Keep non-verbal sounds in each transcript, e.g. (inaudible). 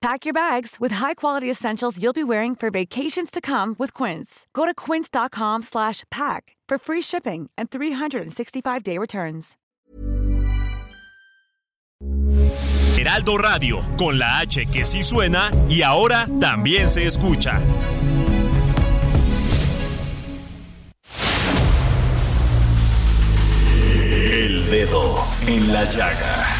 Pack your bags with high-quality essentials you'll be wearing for vacations to come with Quince. Go to quince.com slash pack for free shipping and 365-day returns. Heraldo Radio, con la H que sí suena y ahora también se escucha. El dedo en la llaga.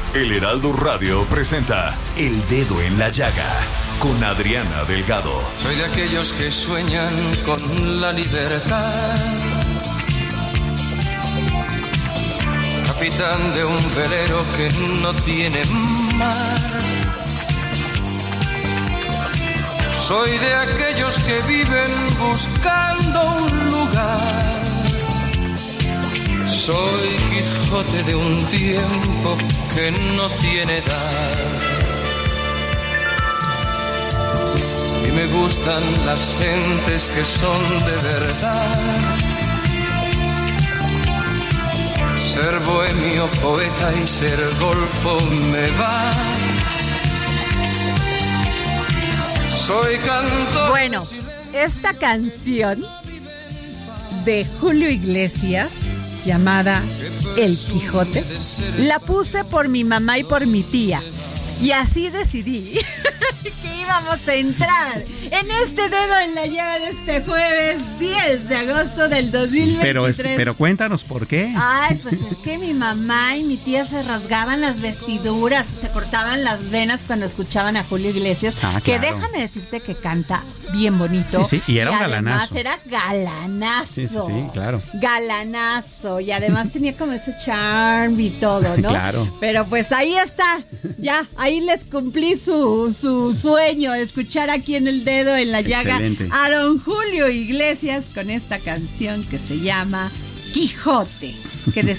El Heraldo Radio presenta El Dedo en la Llaga con Adriana Delgado. Soy de aquellos que sueñan con la libertad. Capitán de un velero que no tiene mar. Soy de aquellos que viven buscando un lugar. Soy Quijote de un tiempo que no tiene edad. Y me gustan las gentes que son de verdad. Ser bohemio, poeta y ser golfo me va. Soy cantor. Bueno, esta canción de Julio Iglesias llamada El Quijote la puse por mi mamá y por mi tía. Y así decidí (laughs) que íbamos a entrar en este dedo en la llaga de este jueves 10 de agosto del 2023. Pero, es- pero cuéntanos por qué. Ay, pues es que mi mamá y mi tía se rasgaban las vestiduras, se cortaban las venas cuando escuchaban a Julio Iglesias, Ah, que déjame decirte que canta bien bonito. Sí, sí, y era un galanazo. era galanazo. Sí, sí, sí, claro. Galanazo. Y además (laughs) tenía como ese charm y todo, ¿no? (laughs) Claro. Pero pues ahí está. Ya, ahí les cumplí su, su sueño, escuchar aquí en el dedo en la llaga Excelente. a don Julio Iglesias con esta canción que se llama Quijote, que,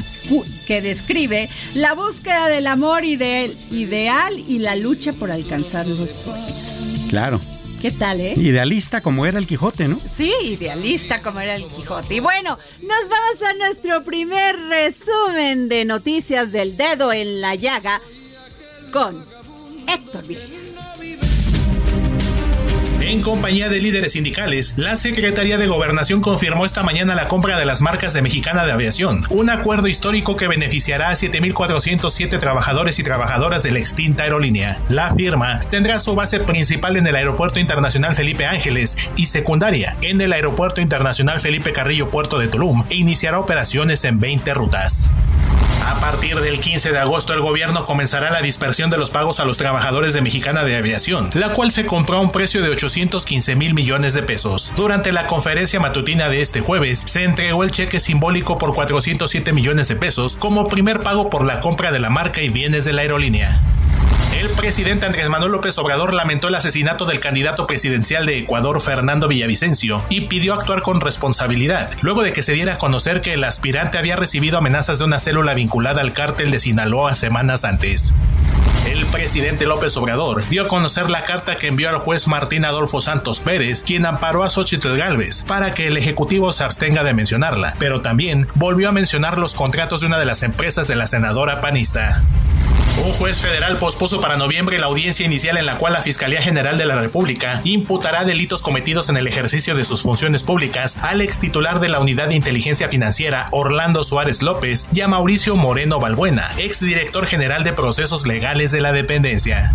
que describe la búsqueda del amor y del ideal y la lucha por alcanzar los sueños. Claro. ¿Qué tal, eh? Idealista como era el Quijote, ¿no? Sí, idealista como era el Quijote. Y bueno, nos vamos a nuestro primer resumen de noticias del dedo en la llaga con Héctor Vieira. En compañía de líderes sindicales, la Secretaría de Gobernación confirmó esta mañana la compra de las marcas de Mexicana de Aviación, un acuerdo histórico que beneficiará a 7.407 trabajadores y trabajadoras de la extinta aerolínea. La firma tendrá su base principal en el Aeropuerto Internacional Felipe Ángeles y secundaria en el Aeropuerto Internacional Felipe Carrillo Puerto de Tulum e iniciará operaciones en 20 rutas. A partir del 15 de agosto, el gobierno comenzará la dispersión de los pagos a los trabajadores de Mexicana de Aviación, la cual se compró a un precio de 815 mil millones de pesos. Durante la conferencia matutina de este jueves, se entregó el cheque simbólico por 407 millones de pesos como primer pago por la compra de la marca y bienes de la aerolínea. El presidente Andrés Manuel López Obrador lamentó el asesinato del candidato presidencial de Ecuador, Fernando Villavicencio, y pidió actuar con responsabilidad, luego de que se diera a conocer que el aspirante había recibido amenazas de una célula vinculada al cártel de Sinaloa semanas antes. El presidente López Obrador dio a conocer la carta que envió al juez Martín Adolfo Santos Pérez, quien amparó a Xochitl Gálvez, para que el Ejecutivo se abstenga de mencionarla, pero también volvió a mencionar los contratos de una de las empresas de la senadora panista. Un juez federal pospuso para noviembre la audiencia inicial en la cual la Fiscalía General de la República imputará delitos cometidos en el ejercicio de sus funciones públicas al ex titular de la Unidad de Inteligencia Financiera Orlando Suárez López y a Mauricio Moreno Balbuena, ex director general de procesos legales de la dependencia.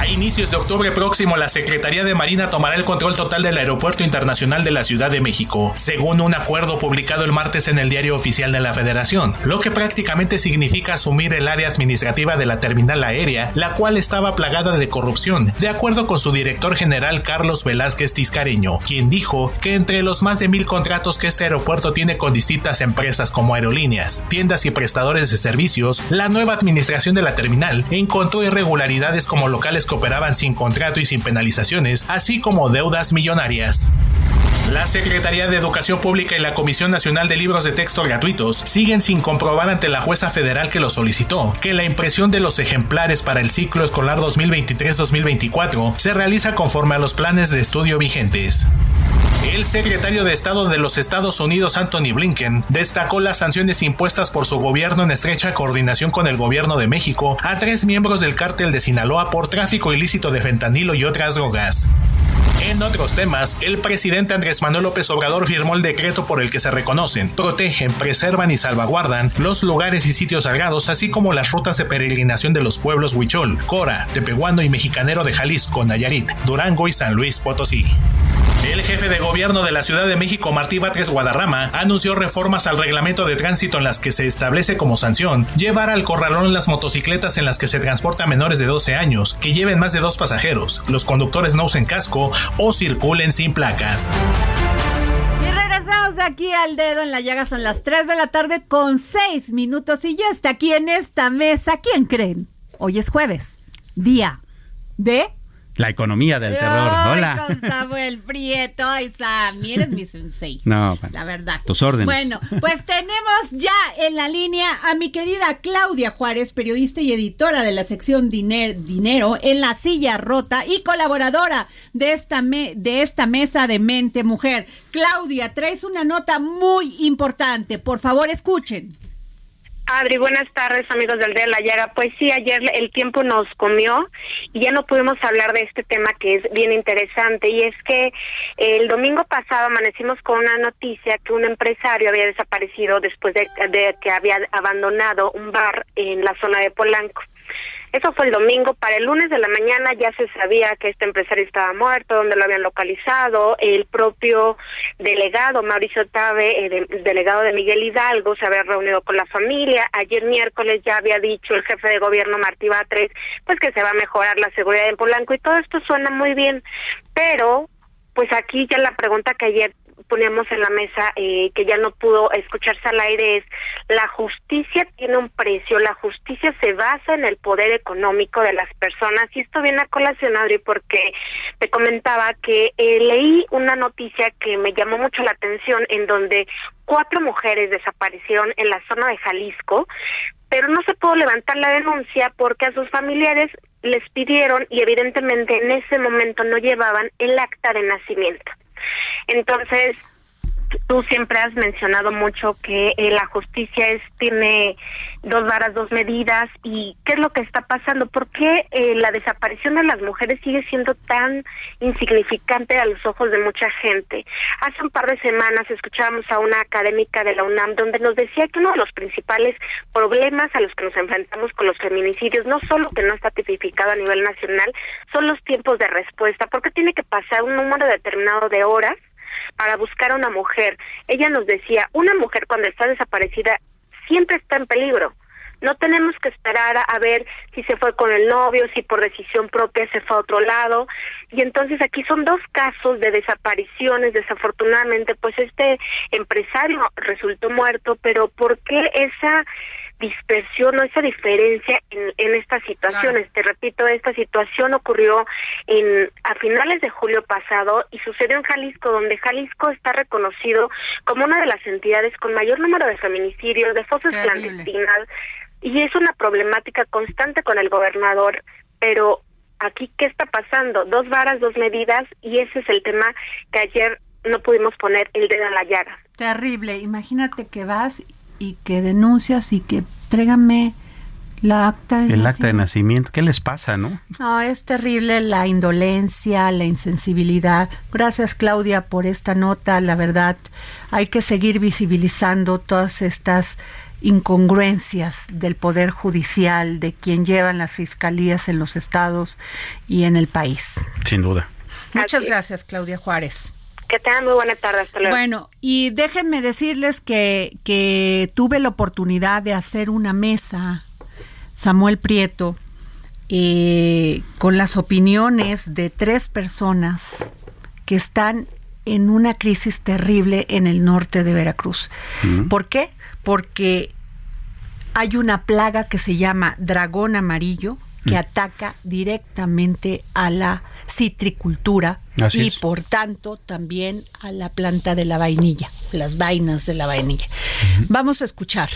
A inicios de octubre próximo, la Secretaría de Marina tomará el control total del Aeropuerto Internacional de la Ciudad de México, según un acuerdo publicado el martes en el Diario Oficial de la Federación, lo que prácticamente significa asumir el área administrativa de la terminal aérea, la cual estaba plagada de corrupción, de acuerdo con su director general Carlos Velázquez Tiscareño, quien dijo que entre los más de mil contratos que este aeropuerto tiene con distintas empresas como aerolíneas, tiendas y prestadores de servicios, la nueva administración de la terminal encontró irregularidades como locales que operaban sin contrato y sin penalizaciones, así como deudas millonarias. La Secretaría de Educación Pública y la Comisión Nacional de Libros de Texto Gratuitos siguen sin comprobar ante la jueza federal que lo solicitó que la impresión de los ejemplares para el ciclo escolar 2023-2024 se realiza conforme a los planes de estudio vigentes. El secretario de Estado de los Estados Unidos, Anthony Blinken, destacó las sanciones impuestas por su gobierno en estrecha coordinación con el gobierno de México a tres miembros del cártel de Sinaloa por tráfico ilícito de fentanilo y otras drogas. En otros temas, el presidente Andrés Manuel López Obrador firmó el decreto por el que se reconocen, protegen, preservan y salvaguardan los lugares y sitios sagrados, así como las rutas de peregrinación de los pueblos Huichol, Cora, Tepehuano y Mexicanero de Jalisco, Nayarit, Durango y San Luis Potosí. El jefe de gobierno de la Ciudad de México, Martí Batres Guadarrama, anunció reformas al reglamento de tránsito en las que se establece como sanción llevar al corralón las motocicletas en las que se transporta menores de 12 años, que lleven más de dos pasajeros, los conductores no usen casco o circulen sin placas. Y regresamos aquí al dedo en la llaga, son las 3 de la tarde con 6 minutos y ya está aquí en esta mesa. ¿Quién creen? Hoy es jueves, día de la economía del terror. Hola. Con Samuel Prieto. Ay, Sam, eres mi sensei. No, la verdad. Tus órdenes. Bueno, pues tenemos ya en la línea a mi querida Claudia Juárez, periodista y editora de la sección Dinero en la silla rota y colaboradora de esta, de esta mesa de mente mujer. Claudia, traes una nota muy importante. Por favor, escuchen. Adri, buenas tardes amigos del de la Llaga. Pues sí, ayer el tiempo nos comió y ya no pudimos hablar de este tema que es bien interesante y es que el domingo pasado amanecimos con una noticia que un empresario había desaparecido después de, de que había abandonado un bar en la zona de Polanco. Eso fue el domingo. Para el lunes de la mañana ya se sabía que este empresario estaba muerto, donde lo habían localizado. El propio delegado, Mauricio Tabe, eh, delegado de Miguel Hidalgo, se había reunido con la familia. Ayer miércoles ya había dicho el jefe de gobierno, Martí Batres, pues que se va a mejorar la seguridad en Polanco y todo esto suena muy bien. Pero pues aquí ya la pregunta que ayer poníamos en la mesa eh, que ya no pudo escucharse al aire es la justicia tiene un precio, la justicia se basa en el poder económico de las personas y esto viene a colación Adri porque te comentaba que eh, leí una noticia que me llamó mucho la atención en donde cuatro mujeres desaparecieron en la zona de Jalisco pero no se pudo levantar la denuncia porque a sus familiares les pidieron y evidentemente en ese momento no llevaban el acta de nacimiento. Entonces, tú siempre has mencionado mucho que eh, la justicia es tiene dos varas, dos medidas y qué es lo que está pasando, por qué eh, la desaparición de las mujeres sigue siendo tan insignificante a los ojos de mucha gente. Hace un par de semanas escuchábamos a una académica de la UNAM donde nos decía que uno de los principales problemas a los que nos enfrentamos con los feminicidios, no solo que no está tipificado a nivel nacional, son los tiempos de respuesta, porque tiene que pasar un número determinado de horas para buscar a una mujer. Ella nos decía, una mujer cuando está desaparecida siempre está en peligro. No tenemos que esperar a, ver si se fue con el novio, si por decisión propia se fue a otro lado. Y entonces aquí son dos casos de desapariciones. Desafortunadamente, pues este empresario resultó muerto, pero ¿por qué esa dispersión o esa diferencia en, en estas situaciones. Te repito, esta situación ocurrió en a finales de julio pasado y sucedió en Jalisco, donde Jalisco está reconocido como una de las entidades con mayor número de feminicidios, de fosas clandestinas, y es una problemática constante con el gobernador, pero aquí, ¿qué está pasando? Dos varas, dos medidas, y ese es el tema que ayer no pudimos poner el dedo en la llaga. Terrible, imagínate que vas y que denuncias y que tráigame La acta el acta de nacimiento. ¿Qué les pasa, no? No, es terrible la indolencia, la insensibilidad. Gracias, Claudia, por esta nota. La verdad, hay que seguir visibilizando todas estas incongruencias del Poder Judicial, de quien llevan las fiscalías en los estados y en el país. Sin duda. Muchas gracias, Claudia Juárez. Que tengan muy buena tarde. Hasta luego. Bueno, y déjenme decirles que, que tuve la oportunidad de hacer una mesa Samuel Prieto, eh, con las opiniones de tres personas que están en una crisis terrible en el norte de Veracruz. ¿Por qué? Porque hay una plaga que se llama dragón amarillo que ataca directamente a la citricultura y por tanto también a la planta de la vainilla, las vainas de la vainilla. Vamos a escuchar.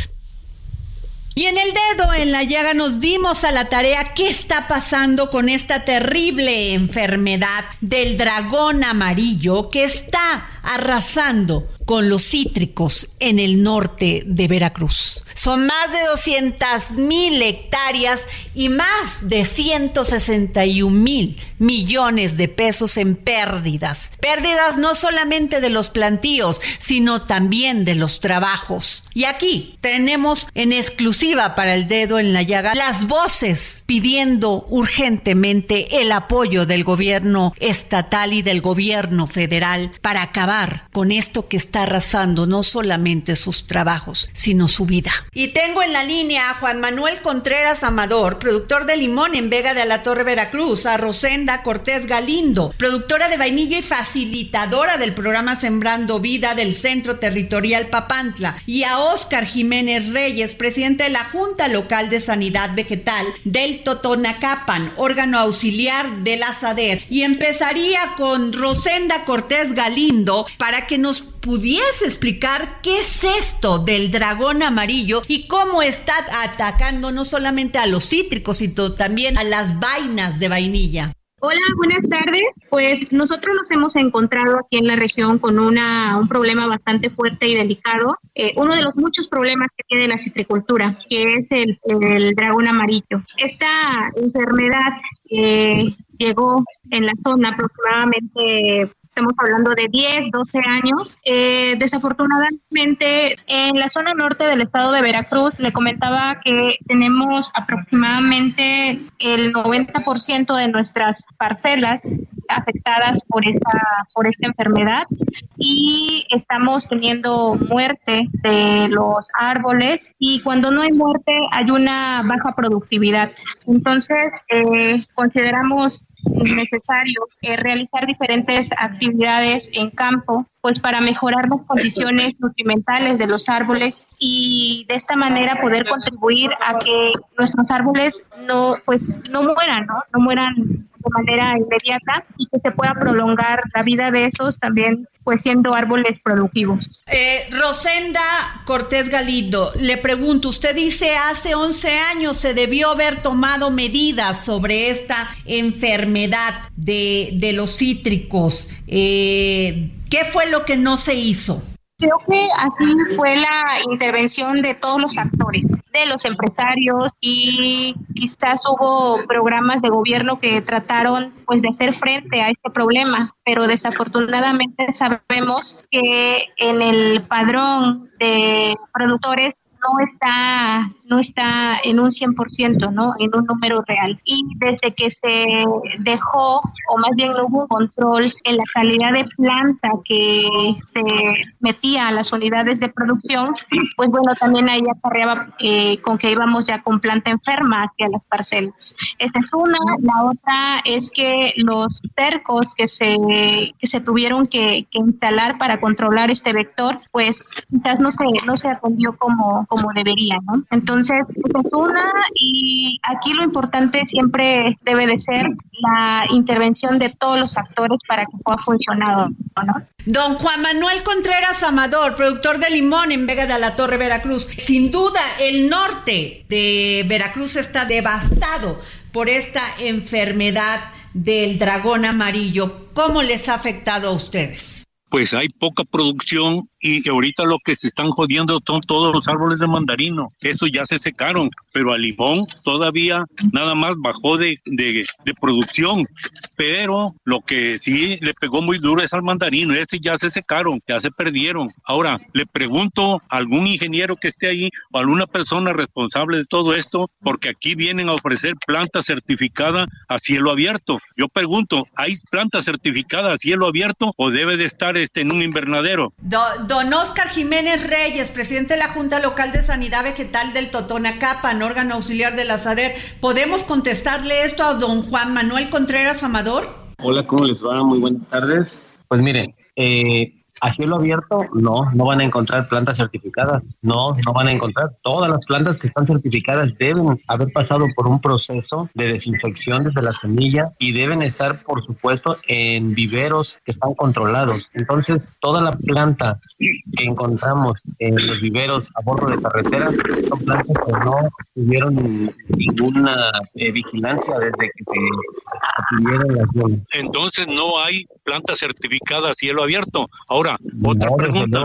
Y en el dedo en la llaga nos dimos a la tarea qué está pasando con esta terrible enfermedad del dragón amarillo que está arrasando con los cítricos en el norte de Veracruz. Son más de 200 mil hectáreas y más de 161 mil millones de pesos en pérdidas. Pérdidas no solamente de los plantíos, sino también de los trabajos. Y aquí tenemos en exclusiva para el dedo en la llaga las voces pidiendo urgentemente el apoyo del gobierno estatal y del gobierno federal para acabar con esto que está arrasando no solamente sus trabajos, sino su vida. Y tengo en la línea a Juan Manuel Contreras Amador, productor de limón en Vega de la Torre Veracruz, a Rosenda Cortés Galindo, productora de vainilla y facilitadora del programa Sembrando Vida del Centro Territorial Papantla, y a Óscar Jiménez Reyes, presidente de la Junta Local de Sanidad Vegetal del Totonacapan, órgano auxiliar de la. Y empezaría con Rosenda Cortés Galindo para que nos pudiese explicar qué es esto del dragón amarillo y cómo está atacando no solamente a los cítricos, sino también a las vainas de vainilla. Hola, buenas tardes. Pues nosotros nos hemos encontrado aquí en la región con una, un problema bastante fuerte y delicado. Eh, uno de los muchos problemas que tiene la citricultura, que es el, dragón amarillo. Esta enfermedad eh, llegó en la zona aproximadamente estamos hablando de 10, 12 años. Eh, desafortunadamente, en la zona norte del estado de Veracruz, le comentaba que tenemos aproximadamente el 90% de nuestras parcelas afectadas por esta, por esta enfermedad y estamos teniendo muerte de los árboles y cuando no hay muerte hay una baja productividad. Entonces, eh, consideramos necesario eh, realizar diferentes actividades en campo pues para mejorar las condiciones nutrimentales de los árboles y de esta manera poder contribuir a que nuestros árboles no pues no mueran, ¿no? No mueran de manera inmediata y que se pueda prolongar la vida de esos también pues siendo árboles productivos. Eh, Rosenda Cortés Galindo, le pregunto, usted dice hace 11 años se debió haber tomado medidas sobre esta enfermedad de, de los cítricos. Eh, ¿Qué fue lo que no se hizo? Creo que así fue la intervención de todos los actores, de los empresarios y quizás hubo programas de gobierno que trataron pues de hacer frente a este problema, pero desafortunadamente sabemos que en el padrón de productores no está, no está en un 100%, ¿no? En un número real. Y desde que se dejó, o más bien no hubo control en la calidad de planta que se metía a las unidades de producción, pues bueno, también ahí acarreaba eh, con que íbamos ya con planta enferma hacia las parcelas. Esa es una. La otra es que los cercos que se, que se tuvieron que, instalar para controlar este vector, pues quizás no se, no se atendió como como debería, ¿no? Entonces, es una y aquí lo importante siempre debe de ser la intervención de todos los actores para que pueda funcionar, ¿no? Don Juan Manuel Contreras Amador, productor de limón en Vega de la Torre, Veracruz. Sin duda, el norte de Veracruz está devastado por esta enfermedad del dragón amarillo. ¿Cómo les ha afectado a ustedes? Pues hay poca producción y ahorita lo que se están jodiendo son todos los árboles de mandarino. Eso ya se secaron, pero al limón todavía nada más bajó de, de, de producción. Pero lo que sí le pegó muy duro es al mandarino. Este ya se secaron, ya se perdieron. Ahora, le pregunto a algún ingeniero que esté ahí o alguna persona responsable de todo esto, porque aquí vienen a ofrecer plantas certificadas a cielo abierto. Yo pregunto, ¿hay plantas certificadas a cielo abierto o debe de estar este en un invernadero? Don Oscar Jiménez Reyes, presidente de la Junta Local de Sanidad Vegetal del Totonacapan, órgano auxiliar de la SADER, ¿podemos contestarle esto a don Juan Manuel Contreras Amador? Hola, ¿cómo les va? Muy buenas tardes. Pues miren, eh, a cielo abierto, no, no van a encontrar plantas certificadas, no, no van a encontrar. Todas las plantas que están certificadas deben haber pasado por un proceso de desinfección desde la semilla y deben estar, por supuesto, en viveros que están controlados. Entonces, toda la planta que encontramos en los viveros a bordo de carretera son plantas que no tuvieron ninguna eh, vigilancia desde que se tuvieron las Entonces, no hay plantas certificadas a cielo abierto. Ahora, otra pregunta.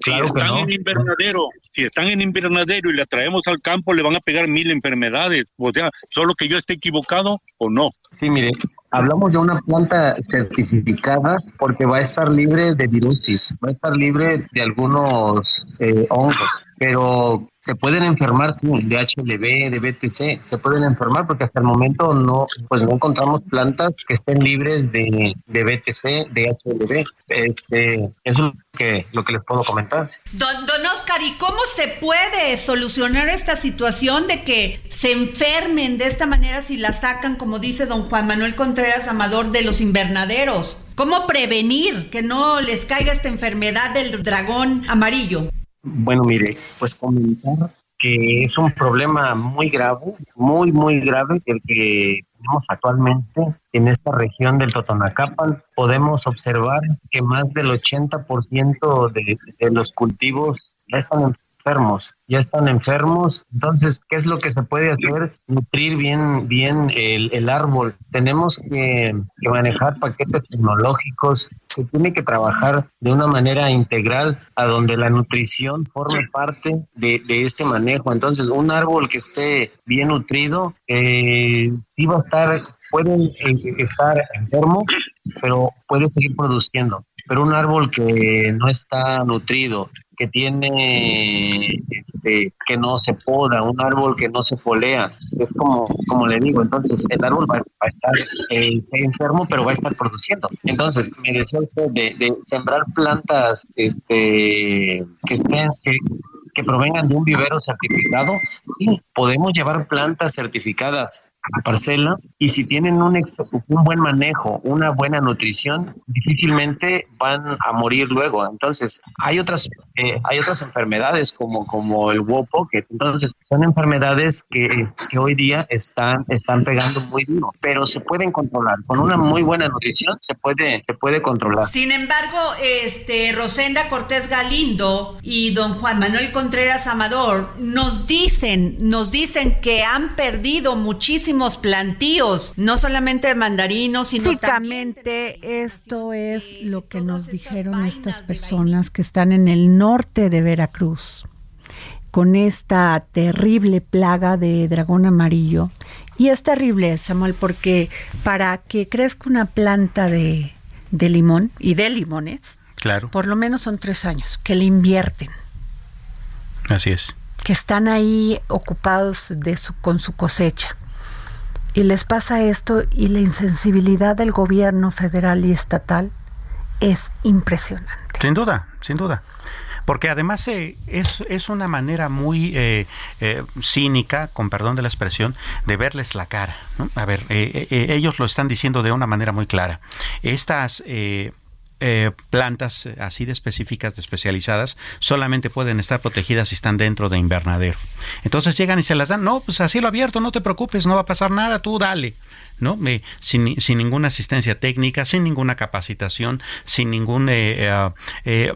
si están en invernadero, si están en invernadero y la traemos al campo, le van a pegar mil enfermedades. O sea, solo que yo esté equivocado o no. Sí, mire, hablamos de una planta certificada porque va a estar libre de virusis, va a estar libre de algunos eh, hongos pero se pueden enfermar, sí, de HLV, de BTC, se pueden enfermar porque hasta el momento no, pues no encontramos plantas que estén libres de, de BTC, de HLV. Este, eso es lo que, lo que les puedo comentar. Don, don Oscar, ¿y cómo se puede solucionar esta situación de que se enfermen de esta manera si la sacan, como dice don Juan Manuel Contreras Amador, de los invernaderos? ¿Cómo prevenir que no les caiga esta enfermedad del dragón amarillo? Bueno, mire, pues comentar que es un problema muy grave, muy, muy grave, el que tenemos actualmente en esta región del Totonacapan. Podemos observar que más del 80% de, de los cultivos ya están enfermos, ya están enfermos. Entonces, ¿qué es lo que se puede hacer? Nutrir bien, bien el, el árbol. Tenemos que, manejar paquetes tecnológicos. Se tiene que trabajar de una manera integral a donde la nutrición forme parte de, de este manejo. Entonces, un árbol que esté bien nutrido, eh, sí va a estar, puede eh, estar enfermo, pero puede seguir produciendo. Pero un árbol que no está nutrido, que tiene, este, que no se poda, un árbol que no se folea, es como, como le digo, entonces el árbol va, a estar eh, enfermo, pero va a estar produciendo. Entonces, me decía usted de, de sembrar plantas este, que estén, que provengan de un vivero certificado, sí, podemos llevar plantas certificadas a parcela y si tienen un, un buen manejo, una buena nutrición, difícilmente van a morir luego. Entonces, hay otras eh, hay otras enfermedades como como el WOPO, que entonces son enfermedades que, que, hoy día están están pegando muy duro, pero se pueden controlar con una muy buena nutrición se puede se puede controlar. Sin embargo, este Rosenda Cortés Galindo y don Juan Manuel Contreras Amador nos dicen nos dicen que han perdido muchísimo plantíos, no solamente de mandarinos, sino Básicamente esto es lo que nos dijeron estas personas que están en el norte de Veracruz con esta terrible plaga de dragón amarillo. Y es terrible, Samuel, porque para que crezca una planta de, de limón y de limones, claro. por lo menos son tres años que le invierten. Así es. Que están ahí ocupados de su, con su cosecha y les pasa esto y la insensibilidad del gobierno federal y estatal es impresionante. Sin duda, sin duda. Porque además eh, es, es, una manera muy eh, eh, cínica, con perdón de la expresión, de verles la cara. A ver, eh, ellos lo están diciendo de una manera muy clara. Estas eh, plantas así de específicas, de especializadas, solamente pueden estar protegidas si están dentro de invernadero. Entonces llegan y se las dan, no, pues así lo abierto, no te preocupes, no va a pasar nada, tú dale. ¿No? sin, sin, ninguna asistencia técnica, sin ninguna capacitación, sin ninguna eh, eh, eh,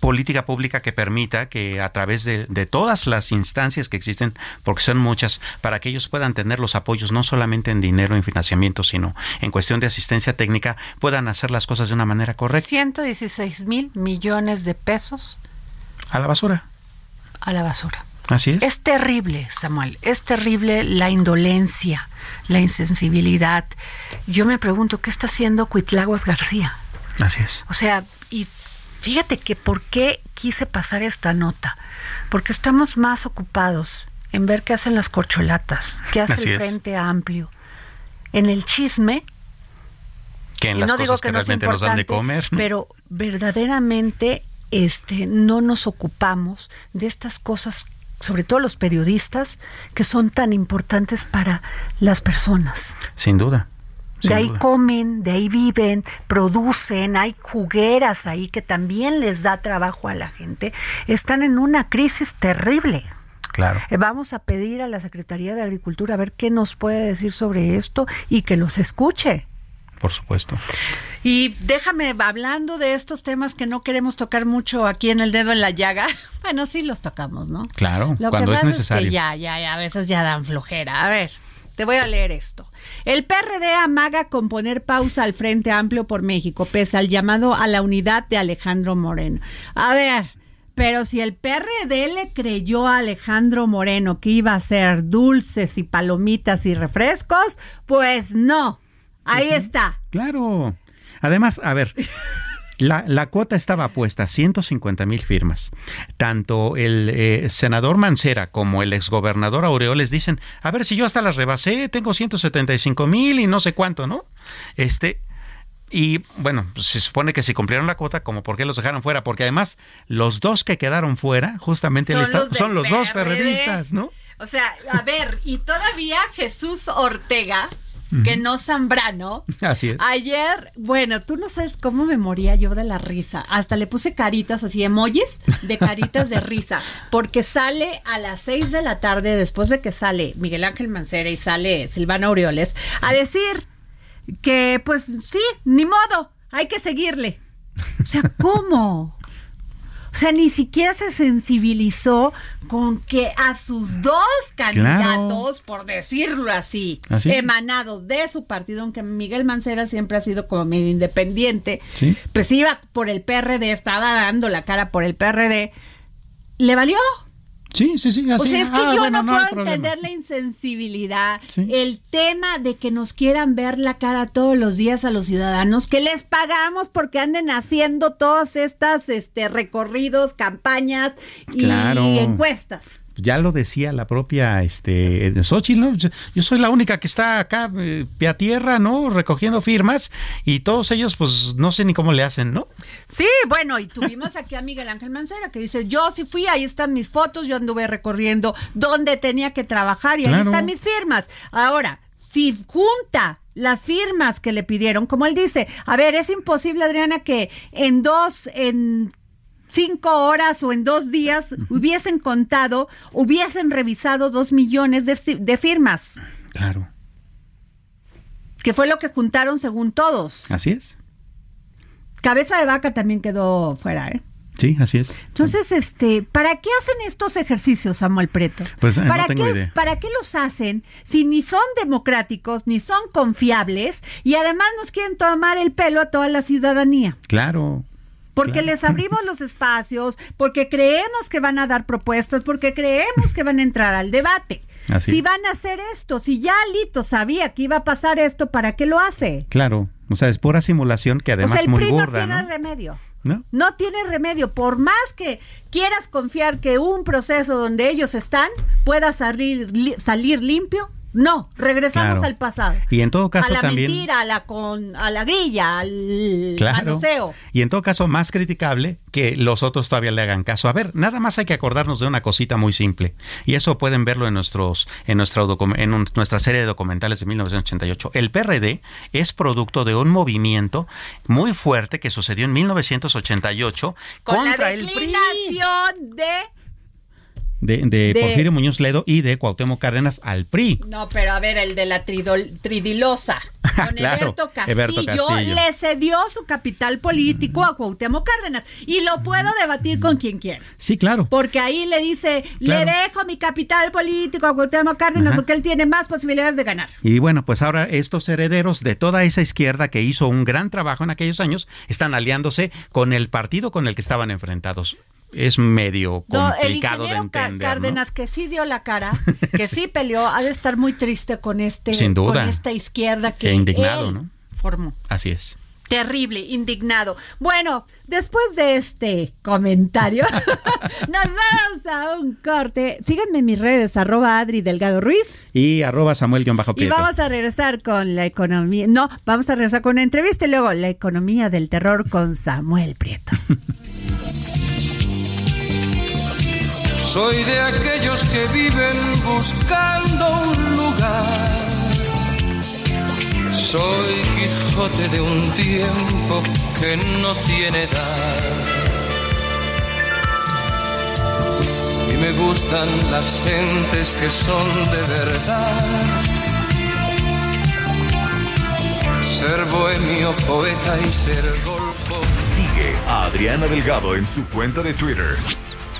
política pública que permita que a través de, de, todas las instancias que existen, porque son muchas, para que ellos puedan tener los apoyos no solamente en dinero, en financiamiento, sino en cuestión de asistencia técnica, puedan hacer las cosas de una manera correcta. 116 mil millones de pesos. A la basura. A la basura. Así es. Es terrible, Samuel, es terrible la indolencia, la insensibilidad. Yo me pregunto, ¿qué está haciendo Cuitláhuac García? Así es. O sea, y fíjate que por qué quise pasar esta nota, porque estamos más ocupados en ver qué hacen las corcholatas, qué hace el Frente Amplio, en el chisme. Que en las no digo que, no realmente nos dan de comer. Pero verdaderamente este, no nos ocupamos de estas cosas sobre todo los periodistas, que son tan importantes para las personas. Sin duda. de ahí comen, de ahí viven, producen, hay jugueras ahí que también les da trabajo a la gente. Están en una crisis terrible. Claro. Eh, vamos a pedir a la Secretaría de Agricultura a ver qué nos puede decir sobre esto y que los escuche. Por supuesto. Y déjame, hablando de estos temas que no queremos tocar mucho aquí en el dedo en la llaga, (laughs) bueno, sí los tocamos, ¿no? Claro, cuando es necesario. ya, ya, ya, a veces ya dan flojera. A ver, te voy a leer esto. El PRD amaga con poner pausa al Frente Amplio por México, pese al llamado a la unidad de Alejandro Moreno. A ver, pero si el PRD le creyó a Alejandro Moreno que iba a ser dulces y palomitas y refrescos, pues no. Ahí está. Claro. Además, a ver, (laughs) la, cuota estaba puesta, 150 mil firmas. Tanto el eh, senador Mancera como el exgobernador Aureoles dicen, a ver si yo hasta las rebasé, tengo 175 mil y no sé cuánto, ¿no? Este, y bueno, se supone que si cumplieron la cuota, como por qué los dejaron fuera, porque además los dos que quedaron fuera, justamente son, los, dos periodistas, ¿no? O sea, a ver, y todavía Jesús Ortega que no Zambrano. Así es. Ayer, bueno, tú no sabes cómo me moría yo de la risa. Hasta le puse caritas así, emojis de caritas de risa. (laughs) Porque sale a las seis de la tarde, después de que sale Miguel Ángel Mancera y sale Silvana Aureoles, a decir que, pues sí, ni modo, hay que seguirle. O sea, ¿cómo? O sea, ni siquiera se sensibilizó con que a sus dos candidatos, por decirlo así, emanados de su partido, aunque Miguel Mancera siempre ha sido como medio independiente, pues iba por el PRD, estaba dando la cara por el PRD, le valió. Sí, sí, sí. Así. O sea, es que ah, yo no, puedo entender la insensibilidad, el tema de que nos quieran ver la cara todos los días a los ciudadanos, que les pagamos porque anden haciendo todas estas este, recorridos, campañas y encuestas ya lo decía la propia este Xochitl, ¿no? Yo, soy la única que está acá eh, a tierra, ¿no? Recogiendo firmas y todos ellos pues no sé ni cómo le hacen, ¿no? Sí, bueno, y tuvimos aquí a Miguel Ángel Mancera que dice, yo sí fui, ahí están mis fotos, yo anduve recorriendo donde tenía que trabajar y ahí están mis firmas. Ahora, si junta las firmas que le pidieron, como él dice, a ver, es imposible, Adriana, que en dos, en cinco horas o en dos días hubiesen contado, hubiesen revisado dos millones de, firmas. Claro. Que fue lo que juntaron según todos. Así es. Cabeza de vaca también quedó fuera, ¿eh? Sí, así es. Entonces, este, ¿para qué hacen estos ejercicios, Samuel Preto? Pues, ¿Para, qué, ¿Para qué los hacen si ni son democráticos, ni son confiables y además nos quieren tomar el pelo a toda la ciudadanía? Claro porque les abrimos los espacios, porque creemos que van a dar propuestas, porque creemos que van a entrar al debate. Si van a hacer esto, si ya Lito sabía que iba a pasar esto, ¿para qué lo hace? Claro, o sea, es pura simulación que además o sea, el muy no tiene remedio. ¿No? no tiene remedio. Por más que quieras confiar que un proceso donde ellos están pueda salir, salir limpio, no, regresamos al pasado. Y en todo caso a la también mentira, a la con a la grilla, al claro. Y en todo caso más criticable que los otros todavía le hagan caso. A ver, nada más hay que acordarnos de una cosita muy simple y eso pueden verlo en nuestros en nuestra en nuestra serie de documentales de 1988. El PRD es producto de un movimiento muy fuerte que sucedió en 1988 Con contra la declinación de de, Porfirio Muñoz Ledo y de Cuauhtémoc Cárdenas al PRI. No, pero a ver, el de la tridilosa. (laughs) Con claro, Castillo, le cedió su capital político a Cuauhtémoc Cárdenas y lo puedo debatir con quien quiera. Sí, claro. Porque ahí le dice, le dejo mi capital político a Cuauhtémoc Cárdenas porque él tiene más posibilidades de ganar. Y bueno, pues ahora estos herederos de toda esa izquierda que hizo un gran trabajo en aquellos años están aliándose con el partido con el que estaban enfrentados es medio complicado de entender. Cárdenas, que sí dio la cara, (laughs) que sí. peleó, ha de estar muy triste con este, Sin duda. con esta izquierda que, indignado, ¿no? formó. Así es. Terrible, indignado. Bueno, después de este comentario, (laughs) nos vamos a un corte. Síganme en mis redes, arroba Adri Delgado Ruiz. Y arroba Samuel Bajo Y vamos a regresar con la economía. No, vamos a regresar con una entrevista y luego la economía del terror con Samuel Prieto. (laughs) Soy de aquellos que viven buscando un lugar. Soy Quijote de un tiempo que no tiene edad. Y me gustan las gentes que son de verdad. Ser bohemio, poeta y ser golfo. Sigue a Adriana Delgado en su cuenta de Twitter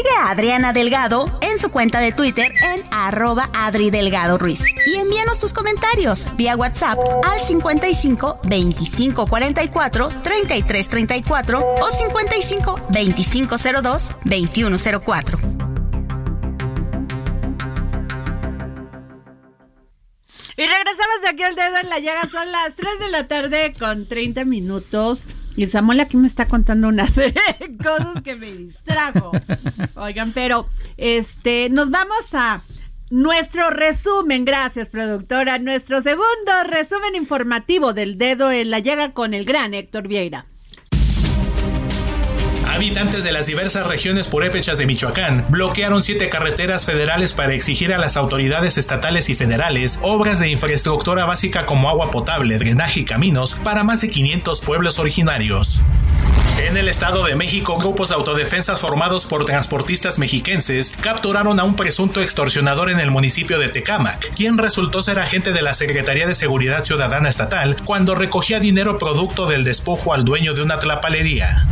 Sigue a Adriana Delgado en su cuenta de Twitter en arroba Adri Delgado Ruiz. Y envíanos tus comentarios vía WhatsApp al 55 25 44 33 34 o 55 25 02 21 04. Y regresamos de aquí al dedo en la llaga. Son las 3 de la tarde con 30 minutos. Y el Samuel aquí me está contando una (laughs) serie de cosas que me distrajo. Oigan, pero este, nos vamos a nuestro resumen, gracias productora, nuestro segundo resumen informativo del dedo en la llaga con el gran Héctor Vieira. Habitantes de las diversas regiones purépechas de Michoacán bloquearon siete carreteras federales para exigir a las autoridades estatales y federales obras de infraestructura básica como agua potable, drenaje y caminos para más de 500 pueblos originarios. En el Estado de México, grupos de autodefensas formados por transportistas mexiquenses capturaron a un presunto extorsionador en el municipio de Tecámac, quien resultó ser agente de la Secretaría de Seguridad Ciudadana Estatal cuando recogía dinero producto del despojo al dueño de una tlapalería.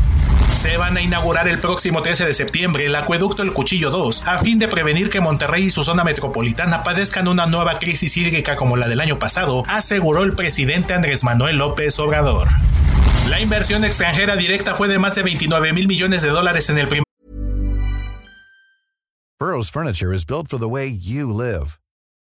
Se van a inaugurar el próximo 13 de septiembre el acueducto El Cuchillo 2, a fin de prevenir que Monterrey y su zona metropolitana padezcan una nueva crisis hídrica como la del año pasado, aseguró el presidente Andrés Manuel López Obrador. La inversión extranjera directa fue de más de 29 mil millones de dólares en el primer. Burroughs Furniture is built for the way you live.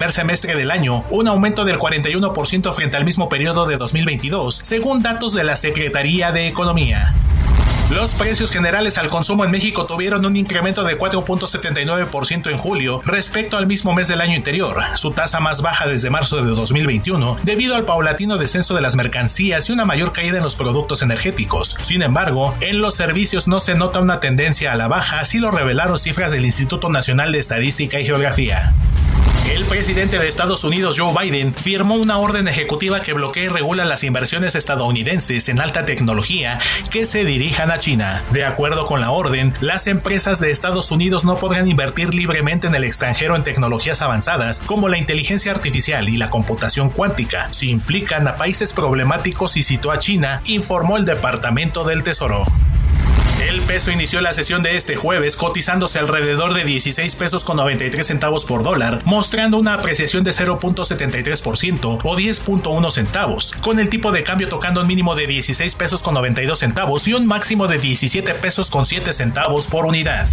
Primer semestre del año, un aumento del 41% frente al mismo periodo de 2022, según datos de la Secretaría de Economía. Los precios generales al consumo en México tuvieron un incremento de 4.79% en julio respecto al mismo mes del año anterior, su tasa más baja desde marzo de 2021, debido al paulatino descenso de las mercancías y una mayor caída en los productos energéticos. Sin embargo, en los servicios no se nota una tendencia a la baja, así lo revelaron cifras del Instituto Nacional de Estadística y Geografía. El presidente de Estados Unidos, Joe Biden, firmó una orden ejecutiva que bloquea y regula las inversiones estadounidenses en alta tecnología que se dirijan a China. De acuerdo con la orden, las empresas de Estados Unidos no podrán invertir libremente en el extranjero en tecnologías avanzadas como la inteligencia artificial y la computación cuántica, si implican a países problemáticos y citó a China, informó el Departamento del Tesoro. El peso inició la sesión de este jueves cotizándose alrededor de 16 pesos con 93 centavos por dólar, mostrando una apreciación de 0.73% o 10.1 centavos, con el tipo de cambio tocando un mínimo de 16 pesos con 92 centavos y un máximo de 17 pesos con 7 centavos por unidad.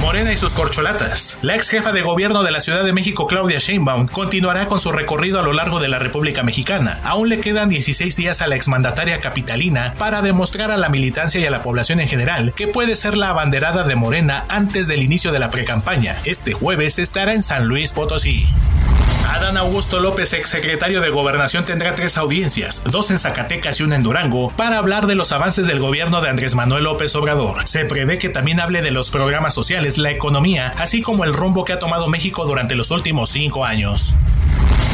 Morena y sus corcholatas. La ex jefa de gobierno de la Ciudad de México, Claudia Sheinbaum, continuará con su recorrido a lo largo de la República Mexicana. Aún le quedan 16 días a la exmandataria capitalina para demostrar a la militancia y a la población en general que puede ser la abanderada de Morena antes del inicio de la precampaña. Este jueves estará en San Luis Potosí. Adán Augusto López, exsecretario de Gobernación, tendrá tres audiencias, dos en Zacatecas y una en Durango, para hablar de los avances del gobierno de Andrés Manuel López Obrador. Se prevé que también hable de los programas sociales, la economía, así como el rumbo que ha tomado México durante los últimos cinco años.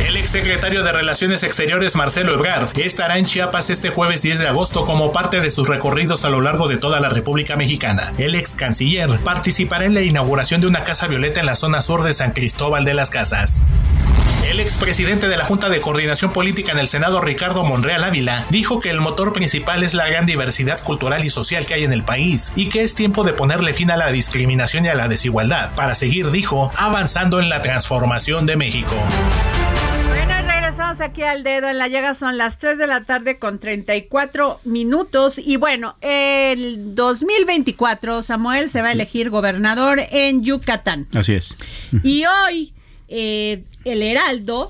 El exsecretario de Relaciones Exteriores Marcelo Ebrard estará en Chiapas este jueves 10 de agosto como parte de sus recorridos a lo largo de toda la República Mexicana. El ex canciller participará en la inauguración de una casa violeta en la zona sur de San Cristóbal de las Casas. El expresidente de la Junta de Coordinación Política en el Senado, Ricardo Monreal Ávila, dijo que el motor principal es la gran diversidad cultural y social que hay en el país y que es tiempo de ponerle fin a la discriminación y a la desigualdad para seguir, dijo, avanzando en la transformación de México. Regresamos aquí al dedo en la llega, son las 3 de la tarde con 34 minutos y bueno, el 2024 Samuel se va a elegir gobernador en Yucatán. Así es. Y hoy eh, el Heraldo,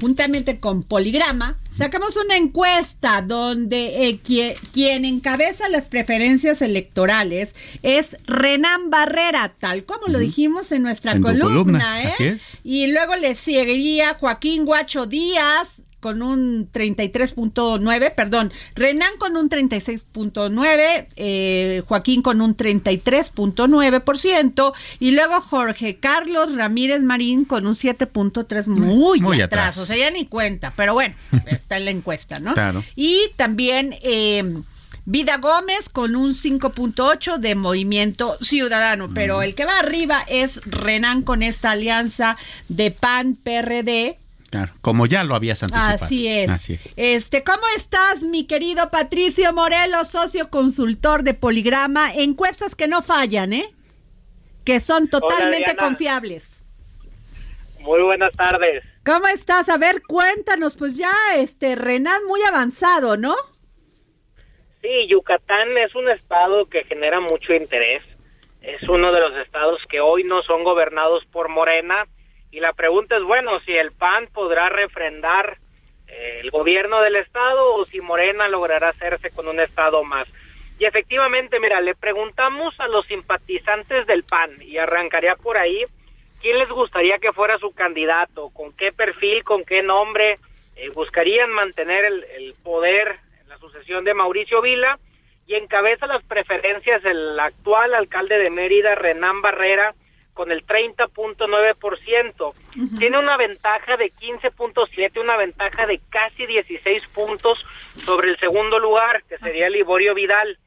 juntamente con Poligrama, sacamos una encuesta donde eh, quien, quien encabeza las preferencias electorales es Renan Barrera, tal como lo dijimos en nuestra En columna, columna, ¿eh? así es. Y luego le seguiría Joaquín Guacho Díaz con un 33.9, perdón, Renan con un 36.9, eh, Joaquín con un 33.9% y luego Jorge Carlos Ramírez Marín con un 7.3, muy, Muy atrás, atrás. o sea, ya ni cuenta, pero bueno, (laughs) está en la encuesta, ¿no? Claro. Y también eh, Vida Gómez con un 5.8 de Movimiento Ciudadano, pero el que va arriba es Renan con esta alianza de PAN PRD. Claro, como ya lo habías anticipado. Así es. Así es. Este, ¿cómo estás, mi querido Patricio Morelos, socio consultor de Poligrama? Encuestas que no fallan, ¿eh? Que son totalmente confiables. Muy buenas tardes. ¿Cómo estás? A ver, cuéntanos, pues ya, este, Renan muy avanzado, ¿no? Sí, Yucatán es un estado que genera mucho interés. Es uno de los estados que hoy no son gobernados por Morena. Y la pregunta es, bueno, si el PAN podrá refrendar eh, el gobierno del estado o si Morena logrará hacerse con un estado más. Y efectivamente, mira, le preguntamos a los simpatizantes del PAN y arrancaría por ahí, ¿quién les gustaría que fuera su candidato? ¿Con qué perfil, con qué nombre eh, buscarían mantener el, el poder en la sucesión de Mauricio Vila? Y encabeza las preferencias el actual alcalde de Mérida, Renán Barrera, con el 30.9%. Tiene una ventaja de 15.7, una ventaja de casi 16 puntos sobre el segundo lugar, que sería Liborio Vidal,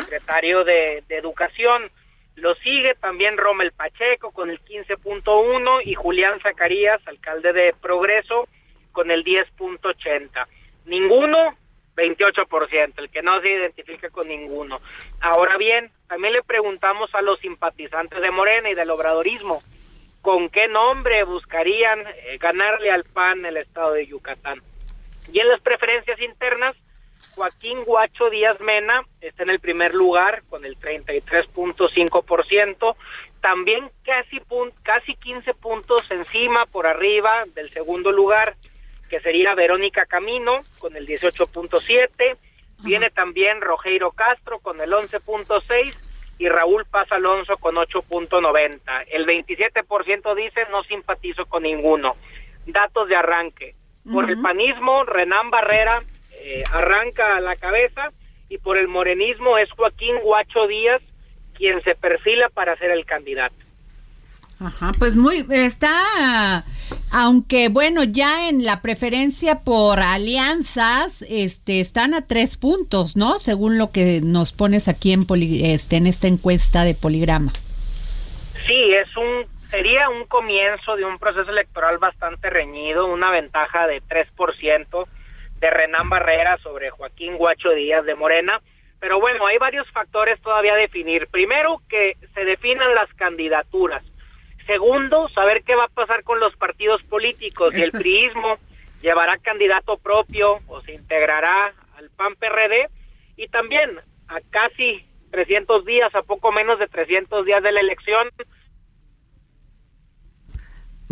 secretario de, de Educación. Lo sigue también Rommel Pacheco con el 15.1 y Julián Zacarías, alcalde de Progreso, con el 10.80. Ninguno 28%, el que no se identifica con ninguno. Ahora bien, también le preguntamos a los simpatizantes de Morena y del obradorismo, ¿con qué nombre buscarían eh, ganarle al PAN el estado de Yucatán? Y en las preferencias internas, Joaquín Guacho Díaz Mena está en el primer lugar con el 33.5%, también casi, casi 15 puntos encima por arriba del segundo lugar, que sería Verónica Camino con el 18.7, viene también Rogeiro Castro con el 11.6 y Raúl Paz Alonso con 8.90. El 27% dice no simpatizo con ninguno. Datos de arranque. Por el panismo, Renán Barrera eh, arranca a la cabeza y por el morenismo es Joaquín Guacho Díaz quien se perfila para ser el candidato. Ajá, pues muy, está, aunque bueno, ya en la preferencia por alianzas, este, están a tres puntos, ¿no? Según lo que nos pones aquí en, este, en esta encuesta de Poligrama. Sí, es un, sería un comienzo de un proceso electoral bastante reñido, una ventaja de 3% de Renán Barrera sobre Joaquín Guacho Díaz de Morena. Pero bueno, hay varios factores todavía a definir. Primero, que se definan las candidaturas. Segundo, saber qué va a pasar con los partidos políticos. Si el (laughs) priismo llevará candidato propio o se integrará al PAN-PRD. Y también, a casi 300 días, a poco menos de 300 días de la elección,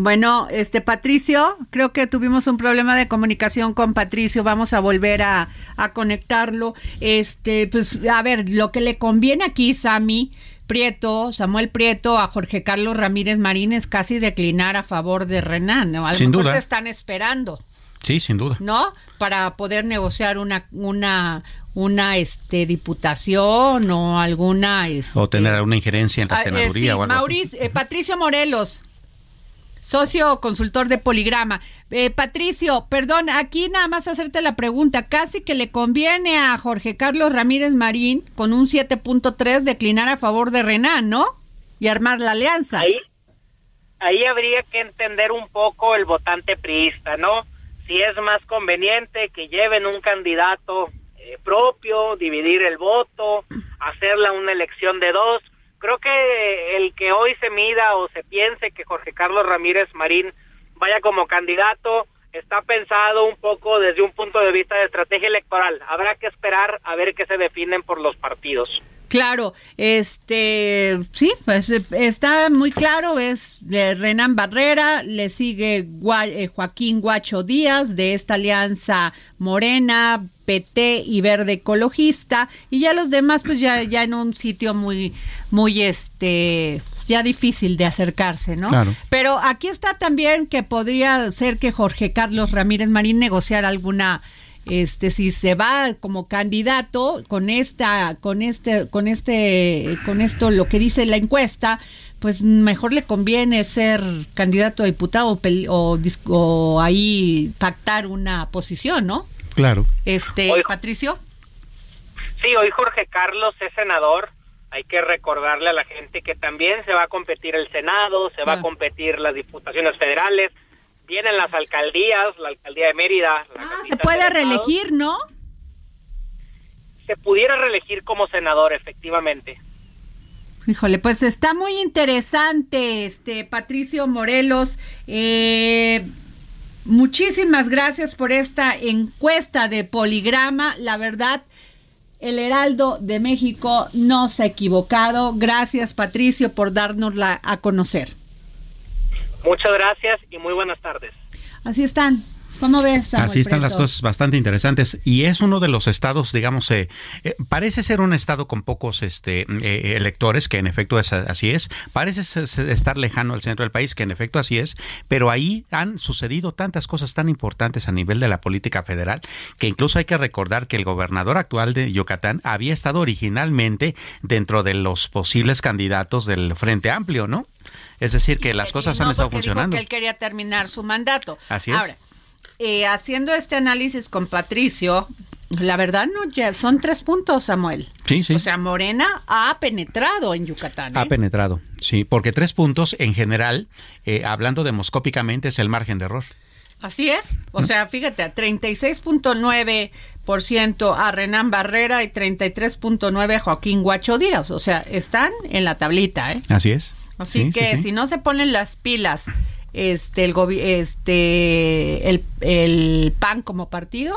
bueno, este Patricio, creo que tuvimos un problema de comunicación con Patricio. Vamos a volver a, a conectarlo. Este, pues, a ver, lo que le conviene aquí, Sami, Prieto, Samuel Prieto, a Jorge Carlos Ramírez Marín es casi declinar a favor de Renan. ¿no? A lo sin mejor duda. se están esperando. Sí, sin duda. ¿No? Para poder negociar una, una, una este diputación o alguna este, o tener alguna injerencia en la ah, eh, senaduría sí, o algo Mauricio, eh, Patricio Morelos socio consultor de Poligrama. Eh, Patricio, perdón, aquí nada más hacerte la pregunta. Casi que le conviene a Jorge Carlos Ramírez Marín con un 7.3 declinar a favor de Renan, ¿no? Y armar la alianza. Ahí, ahí habría que entender un poco el votante priista, ¿no? Si es más conveniente que lleven un candidato eh, propio, dividir el voto, hacerla una elección de dos creo que el que hoy se mida o se piense que Jorge Carlos Ramírez Marín vaya como candidato está pensado un poco desde un punto de vista de estrategia electoral. Habrá que esperar a ver qué se definen por los partidos. Claro, este, sí, pues está muy claro, es Renan Barrera, le sigue eh, Joaquín Guacho Díaz de esta alianza Morena, PT y Verde Ecologista, y ya los demás, pues ya, ya en un sitio muy, muy este, ya difícil de acercarse, ¿no? Claro. Pero aquí está también que podría ser que Jorge Carlos Ramírez Marín negociara alguna este si se va como candidato con esta con este con este con esto lo que dice la encuesta pues mejor le conviene ser candidato a diputado o, o ahí pactar una posición no claro. Este Patricio. Sí hoy Jorge Carlos es senador. Hay que recordarle a la gente que también se va a competir el Senado, se va a Ah. competir las diputaciones federales, vienen las alcaldías, la alcaldía de Mérida. la ah, se puede reelegir no Se pudiera reelegir como senador, efectivamente. Híjole, pues está muy interesante, este Patricio Morelos. Eh, muchísimas gracias por esta encuesta de Poligrama. La verdad, el Heraldo de México no se ha equivocado. Gracias, Patricio, por dárnosla a conocer. Muchas gracias y muy buenas tardes. Así están. ¿Cómo ves? Samuel Así están las cosas bastante interesantes y es uno de los estados, digamos, eh, eh, parece ser un estado con pocos este, eh, electores, que en efecto es, así es, parece estar lejano al centro del país, que en efecto así es, pero ahí han sucedido tantas cosas tan importantes a nivel de la política federal que incluso hay que recordar que el gobernador actual de Yucatán había estado originalmente dentro de los posibles candidatos del Frente Amplio, ¿no? Es decir, que las cosas No, han estado dijo funcionando. que él quería terminar su mandato. Así es. Ahora, eh, haciendo este análisis con Patricio, la verdad no son tres puntos, Samuel. Sí, sí. O sea, Morena ha penetrado en Yucatán. Ha ¿eh? penetrado, sí, porque tres puntos en general, eh, hablando demoscópicamente, es el margen de error. Así es. O sea, fíjate, a 36.9% a Renan Barrera y 33.9% a Joaquín Guacho Díaz. O sea, están en la tablita, ¿eh? Así es. Así Sí, que sí, sí. si no se ponen las pilas, este, el este, el, el PAN como partido,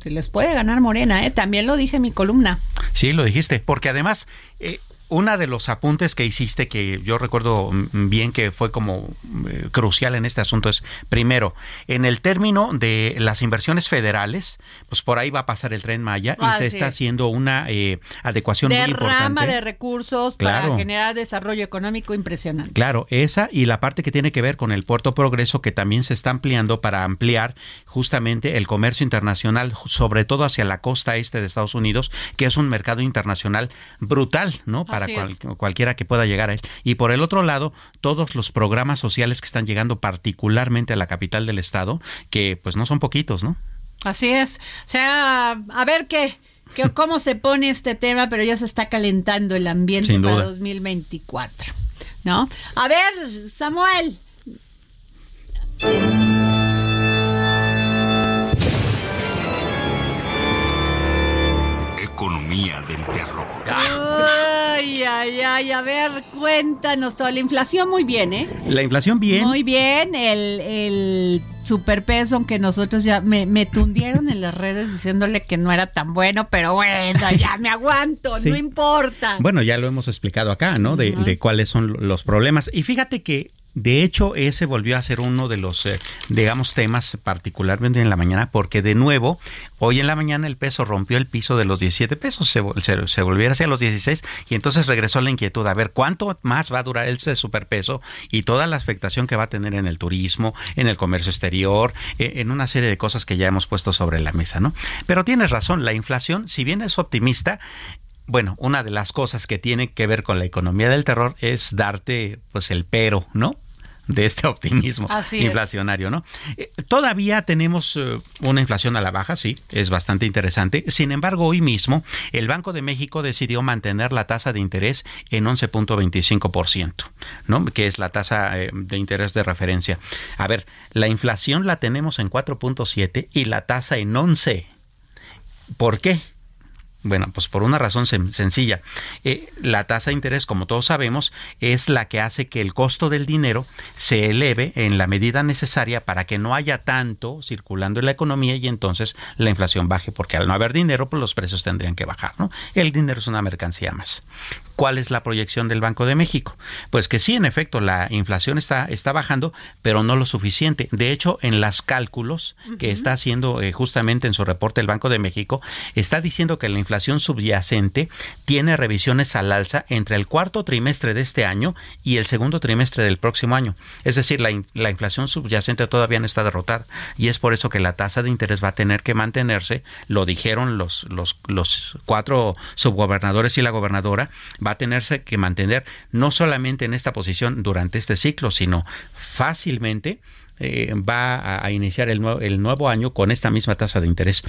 se les puede ganar Morena, ¿eh? También lo dije en mi columna. Sí, lo dijiste, porque además, eh, una de los apuntes que hiciste que yo recuerdo mm, bien que fue como eh, crucial en este asunto es, primero, en el término de las inversiones federales, pues por ahí va a pasar el tren Maya y Ah, se sí. está haciendo una eh, adecuación muy importante. de recursos Claro. para generar desarrollo económico impresionante. Claro, esa y la parte que tiene que ver con el Puerto Progreso que también se está ampliando para ampliar justamente el comercio internacional, sobre todo hacia la costa este de Estados Unidos, que es un mercado internacional brutal, ¿no? Para para cualquiera que pueda llegar a él. Y por el otro lado, todos los programas sociales que están llegando particularmente a la capital del estado, que pues no son poquitos, ¿no? Así es. O sea, a ver qué, qué (laughs) cómo se pone este tema, pero ya se está calentando el ambiente para 2024. ¿No? A ver, Samuel. Economía del terror. Ay, ay, ay, a ver, cuéntanos todo. La inflación muy bien, ¿eh? La inflación bien. Muy bien, el, el superpeso, aunque nosotros ya me, me, tundieron en las redes diciéndole que no era tan bueno, pero bueno, ya me aguanto, no importa. Bueno, ya lo hemos explicado acá, ¿no? De, de, cuáles son los problemas. Y fíjate que de hecho, ese volvió a ser uno de los, eh, digamos, temas particularmente en la mañana, porque de nuevo, hoy en la mañana el peso rompió el piso de los 17 pesos, se, se, volviera hacia los 16 y entonces regresó la inquietud a ver cuánto más va a durar ese superpeso y toda la afectación que va a tener en el turismo, en el comercio exterior, e, en una serie de cosas que ya hemos puesto sobre la mesa, ¿no? Pero tienes razón, la inflación, si bien es optimista, bueno, una de las cosas que tiene que ver con la economía del terror es darte pues el pero, ¿no? de este (laughs) optimismo inflacionario, ¿no? Eh, todavía tenemos eh, una inflación a la baja, sí, es bastante interesante. Sin embargo, hoy mismo el Banco de México decidió mantener la tasa de interés en 11.25%, ¿no? Que es la tasa eh, de interés de referencia. A ver, la inflación la tenemos en 4.7 y la tasa en 11. ¿Por qué? Bueno, pues por una razón sencilla. Eh, la tasa de interés, como todos sabemos, es la que hace que el costo del dinero se eleve en la medida necesaria para que no haya tanto circulando en la economía y entonces la inflación baje, porque al no haber dinero, pues los precios tendrían que bajar, ¿no? El dinero es una mercancía más. ¿Cuál es la proyección del Banco de México? Pues que sí, en efecto, la inflación está, está bajando, pero no lo suficiente. De hecho, en los cálculos que está haciendo eh, justamente en su reporte el Banco de México, está diciendo que la inflación subyacente tiene revisiones al alza entre el cuarto trimestre de este año y el segundo trimestre del próximo año. Es decir, la, la inflación subyacente todavía no está derrotada y es por eso que la tasa de interés va a tener que mantenerse, lo dijeron los, los, los cuatro subgobernadores y la gobernadora, va a tenerse que mantener no solamente en esta posición durante este ciclo, sino fácilmente eh, va a, iniciar el nuevo, el nuevo año con esta misma tasa de interés.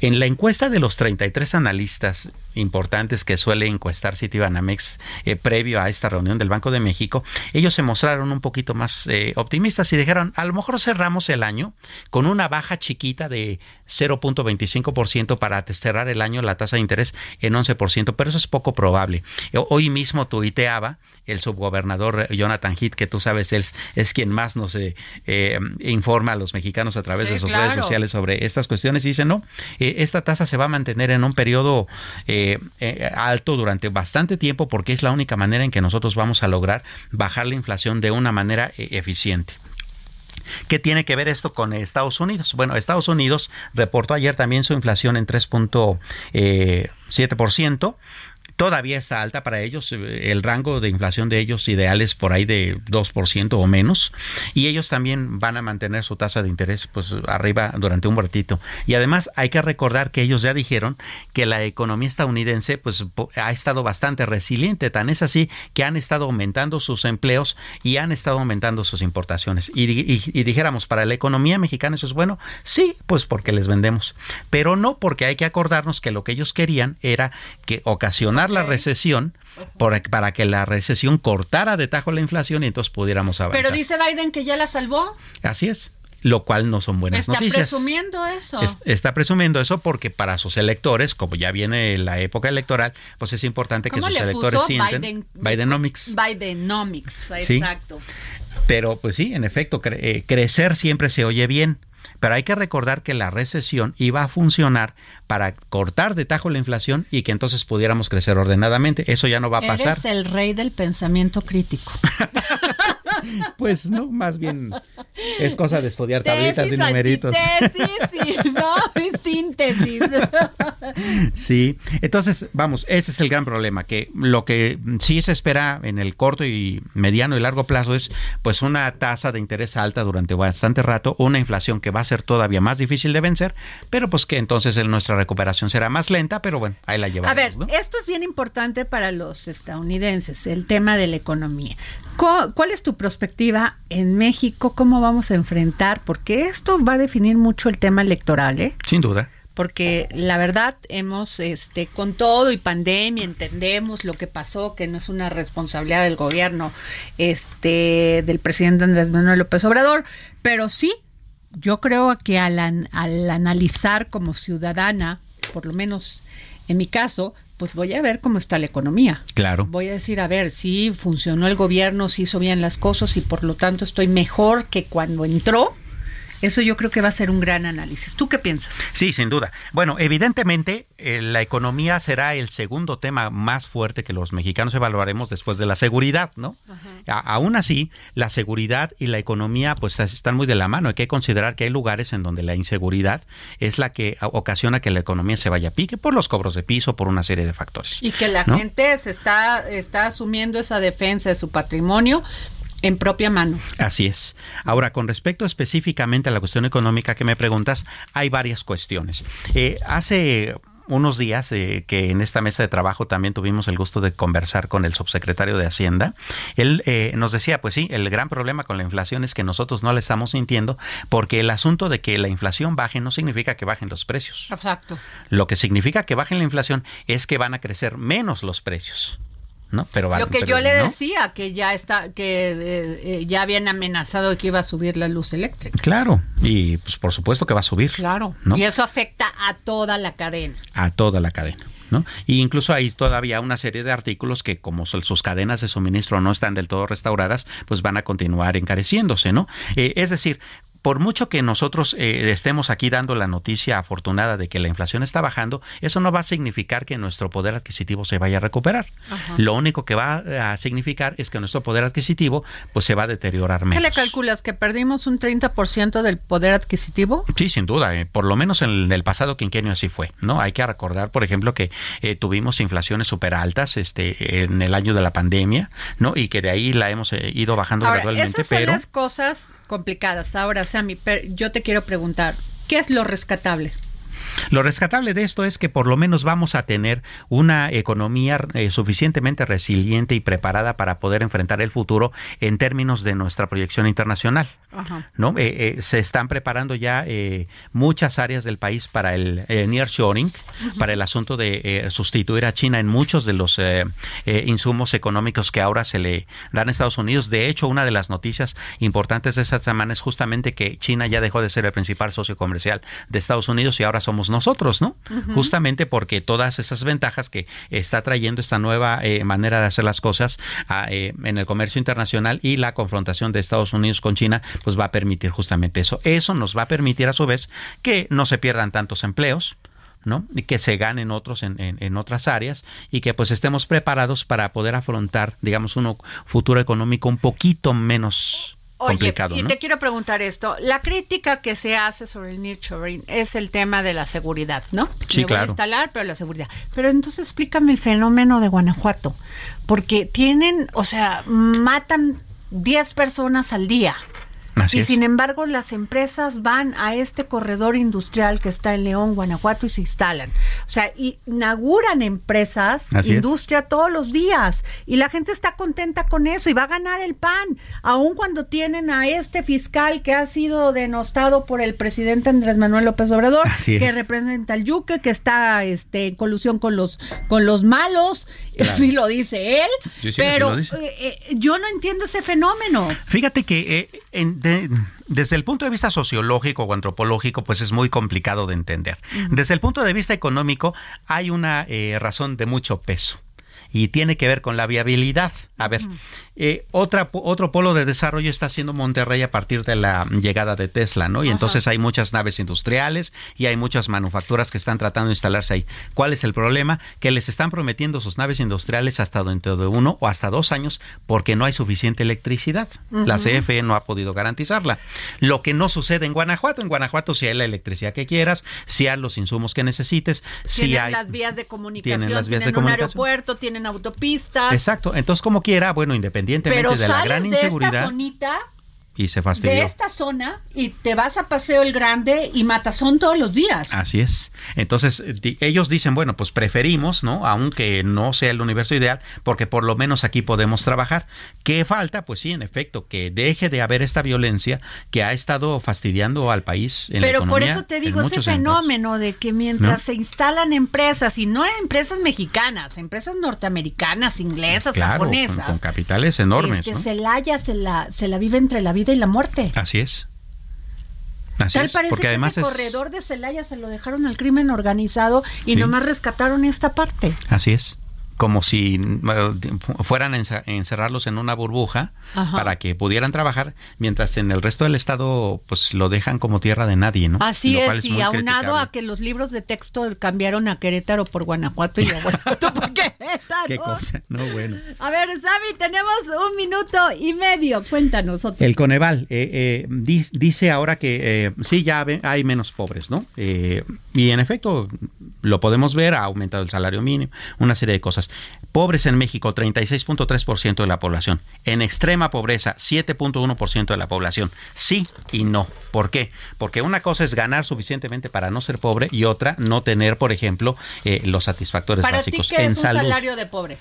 En la encuesta de los 33 analistas importantes que suele encuestar Citibanamex eh, previo a esta reunión del Banco de México, ellos se mostraron un poquito más eh, optimistas y dijeron, a lo mejor cerramos el año con una baja chiquita de 0.25% para cerrar el año la tasa de interés en 11%, pero eso es poco probable. Hoy mismo tuiteaba el subgobernador Jonathan Heath, que tú sabes, él es, quien más nos eh, eh, informa a los mexicanos a través de sus redes sociales sobre estas cuestiones y dice, no, eh, esta tasa se va a mantener en un periodo alto durante bastante tiempo porque es la única manera en que nosotros vamos a lograr bajar la inflación de una manera eficiente. ¿Qué tiene que ver esto con Estados Unidos? Bueno, Estados Unidos reportó ayer también su inflación en 3.7%. Todavía está alta para ellos, eh, el rango de inflación de ellos ideal es por ahí de 2% o menos, y ellos también van a mantener su tasa de interés pues arriba durante un ratito. Y además hay que recordar que ellos ya dijeron que la economía estadounidense pues ha estado bastante resiliente, tan es así que han estado aumentando sus empleos y han estado aumentando sus importaciones. Y, y dijéramos, para la economía mexicana eso es bueno, sí, pues porque les vendemos, pero no porque hay que acordarnos que lo que ellos querían era que ocasionar la recesión para que la recesión cortara de tajo la inflación y entonces pudiéramos avanzar. Pero dice Biden que ya la salvó. Así es lo cual no son buenas noticias. Está presumiendo eso. está presumiendo eso porque para sus electores, como ya viene la época electoral, pues es importante que sus electores sienten Biden, Bidenomics. Bidenomics, exacto. Pero pues sí, en efecto, eh, crecer siempre se oye bien. Pero hay que recordar que la recesión iba a funcionar para cortar de tajo la inflación y que entonces pudiéramos crecer ordenadamente. Eso ya no va a pasar. Eres el rey del pensamiento crítico. (laughs) (laughs) pues no, más bien es cosa de estudiar tablitas y numeritos. Tesis, no, (laughs) síntesis. Sí, entonces, vamos, ese es el gran problema, que lo que sí se espera en el corto y mediano y largo plazo es pues una tasa de interés alta durante bastante rato, una inflación que va a ser todavía más difícil de vencer, pero pues que entonces nuestra recuperación será más lenta, pero bueno, ahí la llevamos. A ver, esto es bien importante para los estadounidenses, el tema de la economía. ¿Cuál es tu perspectiva en México? ¿Cómo vamos a enfrentar? Porque esto va a definir mucho el tema electoral, ¿eh? Sin duda porque la verdad hemos este con todo y pandemia entendemos lo que pasó que no es una responsabilidad del gobierno este del presidente Andrés Manuel López Obrador pero sí yo creo que al, al analizar como ciudadana por lo menos en mi caso pues voy a ver cómo está la economía. Claro. Voy a decir, a ver, si funcionó el gobierno, si hizo bien las cosas y por lo tanto estoy mejor que cuando entró eso yo creo que va a ser un gran análisis. ¿Tú qué piensas? Sí, sin duda. Bueno, evidentemente eh, la economía será el segundo tema más fuerte que los mexicanos evaluaremos después de la seguridad, ¿no? aún así, la seguridad y la economía pues están muy de la mano. Hay que considerar que hay lugares en donde la inseguridad es la que ocasiona que la economía se vaya a pique por los cobros de piso, por una serie de factores. Y que la gente se está, está asumiendo esa defensa de su patrimonio en propia mano. Así es. Ahora, con respecto específicamente a la cuestión económica que me preguntas, hay varias cuestiones. Eh, hace unos días eh, que en esta mesa de trabajo también tuvimos el gusto de conversar con el subsecretario de Hacienda. Él eh, nos decía, pues sí, el gran problema con la inflación es que nosotros no la estamos sintiendo porque el asunto de que la inflación baje no significa que bajen los precios. Exacto. Lo que significa que bajen la inflación es que van a crecer menos los precios. Pero Lo que yo le decía, que ya está, que eh, eh, ya habían amenazado que iba a subir la luz eléctrica. Claro, y pues por supuesto que va a subir. Claro. Y eso afecta a toda la cadena. A toda la cadena. ¿No? Y incluso hay todavía una serie de artículos que como sus cadenas de suministro no están del todo restauradas, pues van a continuar encareciéndose, ¿no? Eh, es decir, por mucho que nosotros eh, estemos aquí dando la noticia afortunada de que la inflación está bajando, eso no va a significar que nuestro poder adquisitivo se vaya a recuperar. Lo único que va a significar es que nuestro poder adquisitivo pues se va a deteriorar menos. ¿Qué le calculas? ¿Que perdimos un 30% del poder adquisitivo? Sí, sin duda. Eh, por lo menos en el pasado quinquenio así fue. ¿no? Hay que recordar, por ejemplo, que eh, tuvimos inflaciones súper altas este, en el año de la pandemia ¿no? y que de ahí la hemos ido bajando gradualmente. Esas son pero... las cosas complicadas. Ahora, Sammy, yo te quiero preguntar, ¿qué es lo rescatable? Lo rescatable de esto es que por lo menos vamos a tener una economía eh, suficientemente resiliente y preparada para poder enfrentar el futuro en términos de nuestra proyección internacional. ¿no? Eh, eh, se están preparando ya muchas áreas del país para el nearshoring, para el asunto de sustituir a China en muchos de los insumos económicos que ahora se le dan a Estados Unidos. De hecho, una de las noticias importantes de esta semana es justamente que China ya dejó de ser el principal socio comercial de Estados Unidos y ahora somos nosotros, ¿no? Justamente porque todas esas ventajas que está trayendo esta nueva eh, manera de hacer las cosas ah, eh, en el comercio internacional y la confrontación de Estados Unidos con China, pues va a permitir justamente eso. Eso nos va a permitir a su vez que no se pierdan tantos empleos, ¿no? Y que se ganen otros en, en, otras áreas y que pues estemos preparados para poder afrontar, digamos, un futuro económico un poquito menos Oye, y te quiero preguntar esto. La crítica que se hace sobre el nurturing es el tema de la seguridad, ¿no? Sí, Me voy a instalar, pero la seguridad. Pero entonces explícame el fenómeno de Guanajuato. Porque tienen, o sea, matan 10 personas al día y sin embargo, las empresas van a este corredor industrial que está en León, Guanajuato y se instalan. O sea, inauguran empresas, industria todos los días. Y la gente está contenta con eso y va a ganar el pan, aun cuando tienen a este fiscal que ha sido denostado por el presidente Andrés Manuel López Obrador, que representa al yuque, que está este, en colusión con los, con los malos, (laughs) así lo dice él, pero eh, eh, yo no entiendo ese fenómeno. Fíjate que eh, en, desde el punto de vista sociológico o antropológico, pues es muy complicado de entender. Desde el punto de vista económico, hay una eh, razón de mucho peso. Y tiene que ver con la viabilidad. A ver, eh, otra, otro polo de desarrollo está siendo Monterrey a partir de la llegada de Tesla, ¿no? Y entonces hay muchas naves industriales y hay muchas manufacturas que están tratando de instalarse ahí. ¿Cuál es el problema? Que les están prometiendo sus naves industriales hasta dentro de uno o hasta dos años porque no hay suficiente electricidad. La CFE no ha podido garantizarla. Lo que no sucede en Guanajuato. En Guanajuato si hay la electricidad que quieras, si hay los insumos que necesites, si hay las vías de comunicación, tienen, las vías de un aeropuerto, tienen autopistas. Exacto. Entonces, como quiera, bueno, independientemente de la gran inseguridad. De esta zonita y se fastidió. De esta zona y te vas a Paseo el Grande y Matazón todos los días. Así es. Entonces, ellos dicen, bueno, pues preferimos, ¿no? Aunque no sea el universo ideal, porque por lo menos aquí podemos trabajar. ¿Qué falta? Pues sí, en efecto, que deje de haber esta violencia que ha estado fastidiando al país en Pero la por eso te digo ese fenómeno de que mientras se instalan empresas, y no empresas mexicanas, empresas norteamericanas, inglesas, japonesas. Con, capitales enormes. que Celaya se la, se la vive entre la vida y la muerte. Así es. Así Tal parece que ese corredor de Celaya se lo dejaron al crimen organizado y nomás rescataron esta parte. Así es como si fueran a encerrarlos en una burbuja para que pudieran trabajar, mientras en el resto del estado pues lo dejan como tierra de nadie, ¿no? Así es, y aunado a que los libros de texto cambiaron a Querétaro por Guanajuato y a (laughs) Guanajuato por Querétaro. Qué cosa, no bueno. A ver, Sami, tenemos un minuto y medio, cuéntanos. Otro. El Coneval eh, eh, dice ahora que eh, sí, ya hay menos pobres, ¿no? y en efecto, lo podemos ver, ha aumentado el salario mínimo, una serie de cosas. Pobres en México, 36.3% de la población. En extrema pobreza, 7.1% de la población. Sí y no. ¿Por qué? Porque una cosa es ganar suficientemente para no ser pobre y otra no tener, por ejemplo, eh, los satisfactores básicos. ¿Para ti qué es un salario de pobre?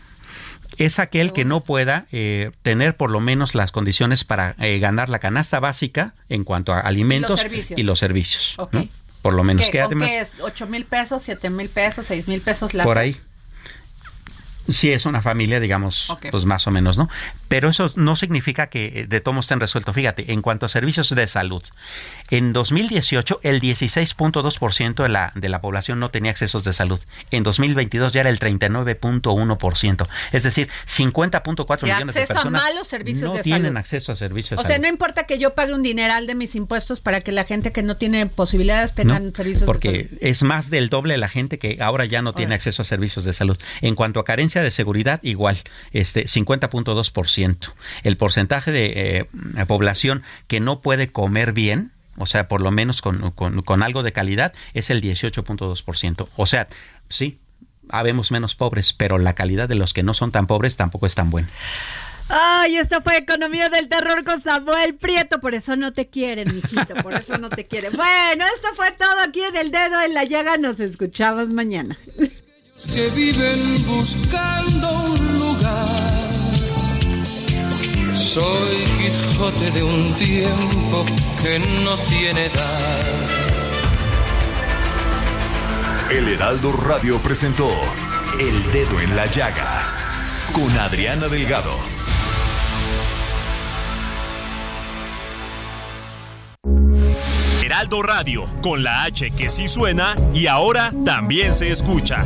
es aquel que no pueda eh, tener por lo menos las condiciones para eh, ganar la canasta básica en cuanto a alimentos y los servicios. Por lo menos. ¿Qué, que además, qué es? ¿8 mil pesos, 7 mil pesos, 6 mil pesos? Por ahí. Sí, es una familia, digamos, pues más o menos, ¿no? Pero eso no significa que de todo estén resuelto. Fíjate, en cuanto a servicios de salud, en 2018 el 16.2% de la, de la población no tenía accesos de salud. En 2022 ya era el 39.1%. Es decir, 50.4 millones de personas a servicios no tienen acceso a servicios de salud. O sea, no importa que yo pague un dineral de mis impuestos para que la gente que no tiene posibilidades tengan servicios de salud. Porque es más del doble la gente que ahora ya no tiene acceso a servicios de salud. En cuanto a carencia de seguridad, igual, este 50.2%. El porcentaje de eh, población que no puede comer bien, o sea, por lo menos con, con algo de calidad, es el 18.2%. O sea, sí, habemos menos pobres, pero la calidad de los que no son tan pobres tampoco es tan buena. Ay, esto fue Economía del Terror con Samuel Prieto. Por eso no te quieren, mijito. Por eso no te quieren. Bueno, esto fue todo aquí en El Dedo en la Llaga. Nos escuchamos mañana que viven buscando un lugar. Soy Quijote de un tiempo que no tiene edad. El Heraldo Radio presentó El Dedo en la Llaga con Adriana Delgado. Heraldo Radio, con la H que sí suena y ahora también se escucha.